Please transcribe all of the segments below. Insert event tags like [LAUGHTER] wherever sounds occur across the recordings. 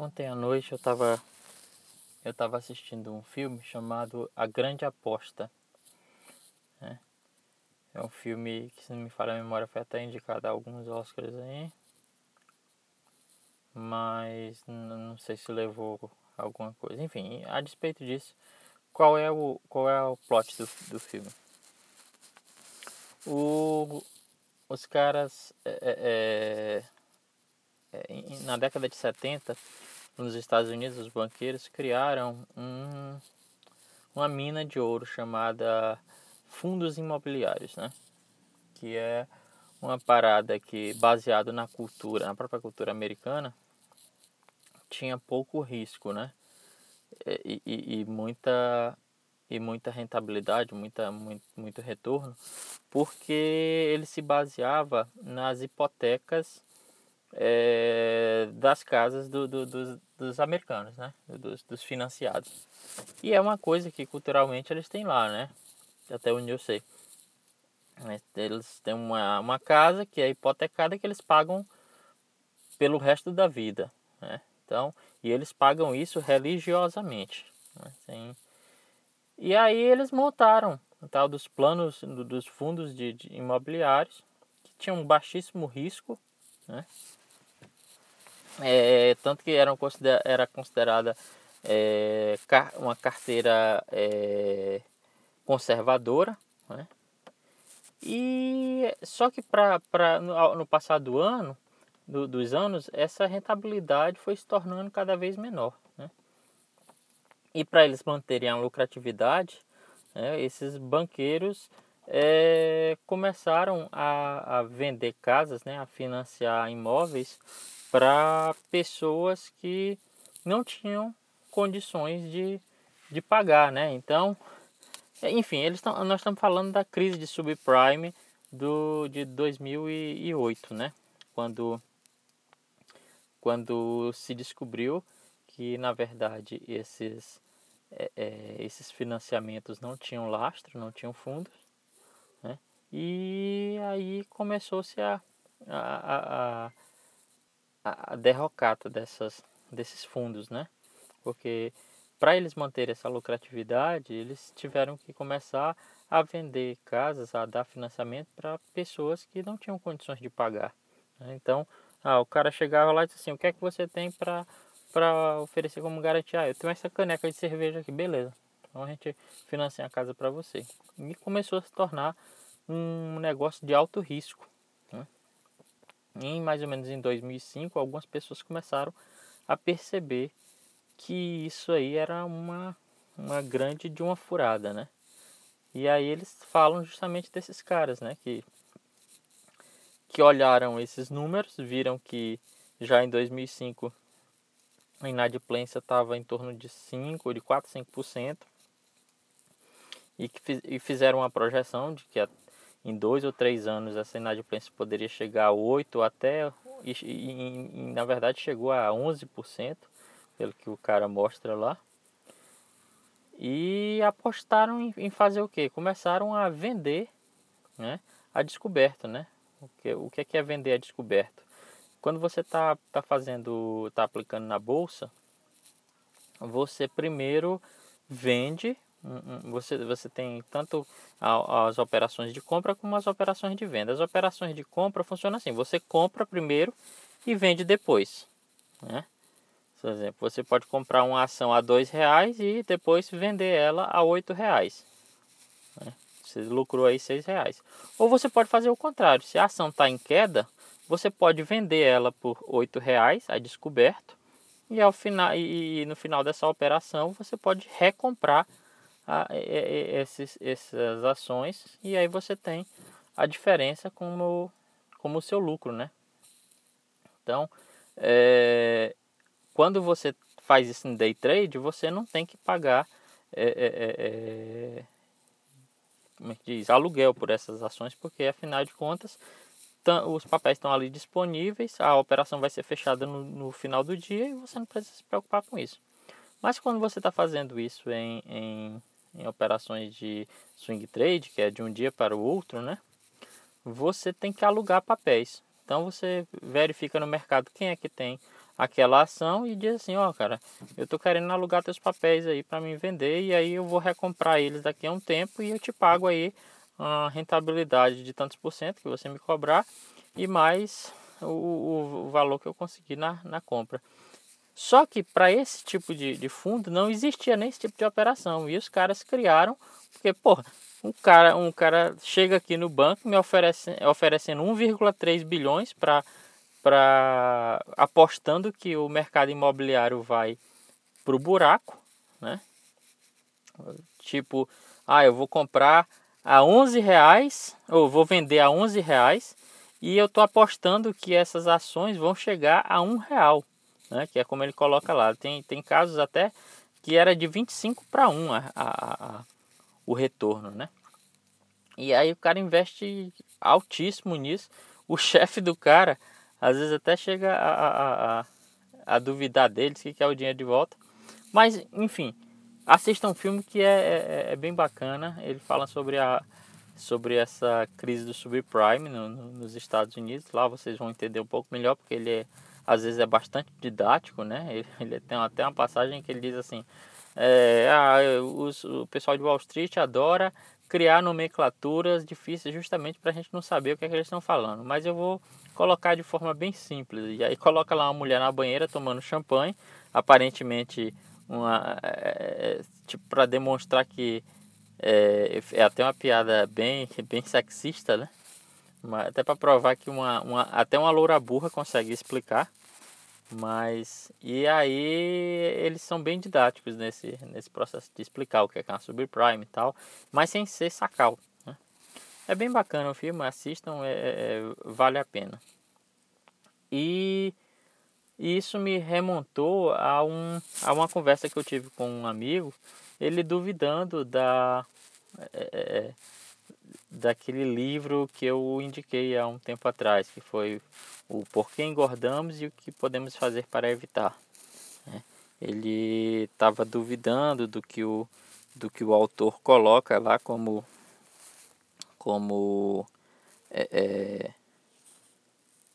Ontem à noite eu estava eu tava assistindo um filme chamado A Grande Aposta. É, é um filme que, se não me falha a memória, foi até indicado a alguns Oscars aí. Mas não sei se levou alguma coisa. Enfim, a despeito disso, qual é o, qual é o plot do, do filme? O, os caras é, é, é, na década de 70 nos Estados Unidos, os banqueiros criaram um, uma mina de ouro chamada fundos imobiliários, né? Que é uma parada que, baseado na cultura, na própria cultura americana, tinha pouco risco, né? E, e, e muita e muita rentabilidade, muita, muito, muito retorno, porque ele se baseava nas hipotecas é, das casas do, do, dos, dos, americanos, né? Dos, dos, financiados. E é uma coisa que culturalmente eles têm lá, né? Até onde eu sei. Eles têm uma, uma casa que é hipotecada que eles pagam pelo resto da vida, né? Então, e eles pagam isso religiosamente. Né? E aí eles montaram o tal dos planos dos fundos de, de imobiliários que tinham um baixíssimo risco, né? É, tanto que eram consider, era considerada é, uma carteira é, conservadora. Né? E só que pra, no, no passar do ano, do, dos anos, essa rentabilidade foi se tornando cada vez menor. Né? E para eles manterem a lucratividade, né, esses banqueiros é, começaram a, a, vender casas, né, a financiar imóveis para pessoas que não tinham condições de, de pagar, né? Então, enfim, eles tão, nós estamos falando da crise de subprime do, de 2008, né? Quando, quando se descobriu que, na verdade, esses, é, é, esses financiamentos não tinham lastro, não tinham fundos, né? E aí começou-se a, a, a a derrocata dessas, desses fundos, né? Porque para eles manterem essa lucratividade, eles tiveram que começar a vender casas, a dar financiamento para pessoas que não tinham condições de pagar. Né? Então, ah, o cara chegava lá e disse assim, o que é que você tem para para oferecer como garantia? Ah, eu tenho essa caneca de cerveja aqui, beleza. Então a gente financia a casa para você. E começou a se tornar um negócio de alto risco. Em mais ou menos em 2005, algumas pessoas começaram a perceber que isso aí era uma, uma grande de uma furada, né? E aí eles falam justamente desses caras, né? Que, que olharam esses números, viram que já em 2005 a inadimplência estava em torno de 5, de 4, 5%, e que e fizeram uma projeção de que em dois ou três anos essa inadimplência poderia chegar a 8 até e, e, na verdade chegou a 11%, pelo que o cara mostra lá. E apostaram em, em fazer o que? Começaram a vender né, a descoberto, né? O que, o que é vender a descoberto? Quando você está tá fazendo, está aplicando na bolsa, você primeiro vende você, você tem tanto as operações de compra como as operações de venda. As operações de compra funcionam assim: você compra primeiro e vende depois. Né? Por exemplo, você pode comprar uma ação a dois reais e depois vender ela a oito reais. Né? Você lucrou aí seis reais. Ou você pode fazer o contrário: se a ação está em queda, você pode vender ela por oito reais, a descoberto, e ao final e no final dessa operação você pode recomprar a, esses, essas ações e aí você tem a diferença como, como o seu lucro, né? Então, é, quando você faz isso em day trade, você não tem que pagar é, é, é, é como é que diz? aluguel por essas ações, porque afinal de contas os papéis estão ali disponíveis, a operação vai ser fechada no, no final do dia e você não precisa se preocupar com isso. Mas quando você está fazendo isso em, em em operações de swing trade, que é de um dia para o outro, né? Você tem que alugar papéis. Então você verifica no mercado quem é que tem aquela ação e diz assim, ó, oh, cara, eu tô querendo alugar teus papéis aí para me vender e aí eu vou recomprar eles daqui a um tempo e eu te pago aí a rentabilidade de tantos por cento que você me cobrar e mais o, o, o valor que eu consegui na, na compra. Só que para esse tipo de, de fundo não existia nem esse tipo de operação e os caras criaram, porque, porra, um cara, um cara chega aqui no banco me oferece, oferecendo 1,3 bilhões para para apostando que o mercado imobiliário vai para o buraco, né? Tipo, ah, eu vou comprar a 11 reais, ou vou vender a 11 reais e eu tô apostando que essas ações vão chegar a um real, né? Que é como ele coloca lá. Tem, tem casos até que era de 25 para 1 a, a, a, o retorno, né? E aí o cara investe altíssimo nisso. O [LAUGHS] chefe do cara às vezes até chega a, a, a, duvidar deles que quer o dinheiro de volta. Mas, enfim, assista um filme que é, é, é, bem bacana. Ele fala sobre, a, sobre essa crise do subprime no, no, nos Estados Unidos. Lá vocês vão entender um pouco melhor, porque ele é, às vezes é bastante didático, né? Ele, [LAUGHS] ele tem até uma passagem que ele diz assim: é, ah, os, o pessoal de Wall Street adora criar nomenclaturas difíceis justamente para a gente não saber o que, é que eles estão falando. Mas eu vou colocar de forma bem simples. E aí coloca lá uma mulher na banheira tomando champanhe, aparentemente uma é, tipo para demonstrar que é, é, até uma piada bem bem sexista, né? Até para provar que uma, uma até uma loura burra consegue explicar. Mas e aí eles são bem didáticos nesse nesse processo de explicar o que é uma subprime e tal, mas sem ser sacal. É bem bacana o filme, assistam, é, é, vale a pena. E isso me remontou a, um, a uma conversa que eu tive com um amigo, ele duvidando da, é, é daquele livro que eu indiquei há um tempo atrás, que foi o Porquê Engordamos e o que Podemos Fazer para Evitar. Né? Ele estava duvidando do que, o, do que o autor coloca lá como como é, é,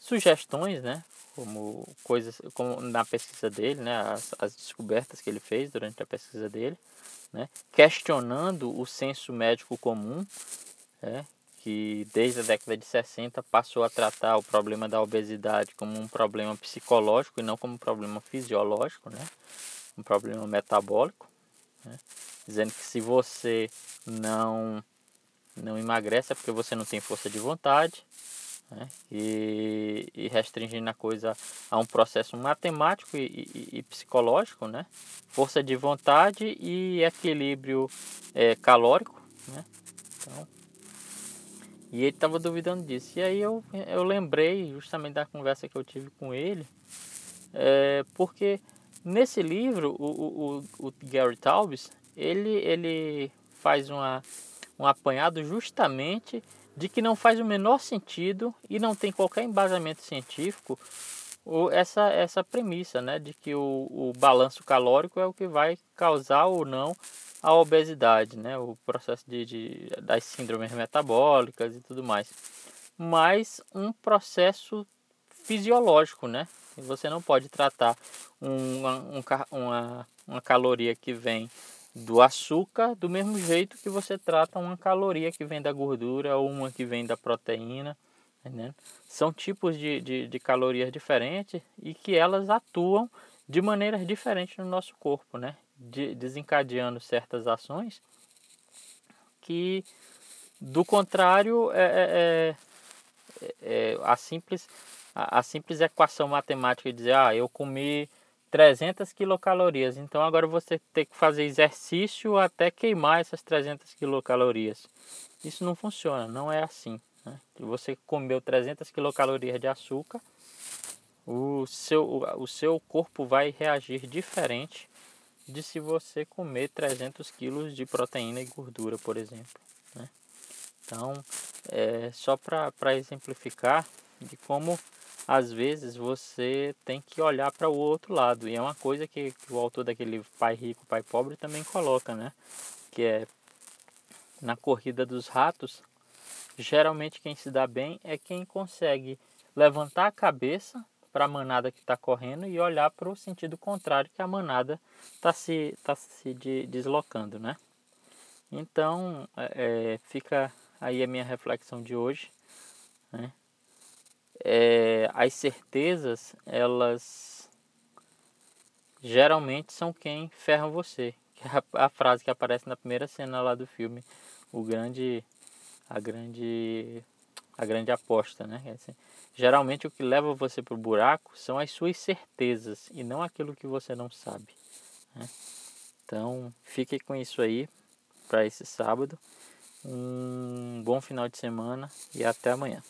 sugestões, né? Como coisas, como na pesquisa dele, né? As, as descobertas que ele fez durante a pesquisa dele, né? Questionando o senso médico comum, né? que desde a década de 60 passou a tratar o problema da obesidade como um problema psicológico e não como um problema fisiológico, né? um problema metabólico, né? dizendo que se você não não emagrece é porque você não tem força de vontade né? e, e, restringindo a coisa a um processo matemático e, e, e, psicológico, né? força de vontade e equilíbrio é, calórico. Né? Então, e ele estava duvidando disso. E aí eu, eu lembrei justamente da conversa que eu tive com ele, é, porque nesse livro o, o, o Gary Taubes ele, ele faz uma um apanhado justamente de que não faz o menor sentido e não tem qualquer embasamento científico essa, essa premissa né, de que o, o balanço calórico é o que vai causar ou não a obesidade, né, o processo de, de, das síndromes metabólicas e tudo mais. Mas um processo fisiológico, né? Você não pode tratar uma, um, uma, uma caloria que vem do açúcar do mesmo jeito que você trata uma caloria que vem da gordura ou uma que vem da proteína. Entendeu? São tipos de, de, de calorias diferentes e que elas atuam de maneiras diferentes no nosso corpo, né? De, desencadeando certas ações que, do contrário, é, é, é, é a, simples, a, a simples equação matemática de dizer, ah, eu comi 300 quilocalorias. Então agora você tem que fazer exercício até queimar essas 300 quilocalorias. Isso não funciona, não é assim. Né? Você comeu 300 quilocalorias de açúcar, o seu, o seu corpo vai reagir diferente de se você comer 300 quilos de proteína e gordura, por exemplo. Né? Então, é só para exemplificar de como às vezes você tem que olhar para o outro lado. E é uma coisa que, que, o autor daquele Pai Rico, Pai Pobre também coloca, né? Que é na corrida dos ratos, geralmente quem se dá bem é quem consegue levantar a cabeça para a manada que está correndo e olhar para o sentido contrário que a manada está se, tá se de, deslocando, né? Então, é, é, fica aí a minha reflexão de hoje. Né? É, as certezas, elas geralmente são quem ferram você. Que é a, a frase que aparece na primeira cena lá do filme, o grande, a grande, a grande aposta, né? Assim, geralmente o que leva você para o buraco são as suas certezas e não aquilo que você não sabe. Né? Então, fique com isso aí para esse sábado. Um bom final de semana e até amanhã.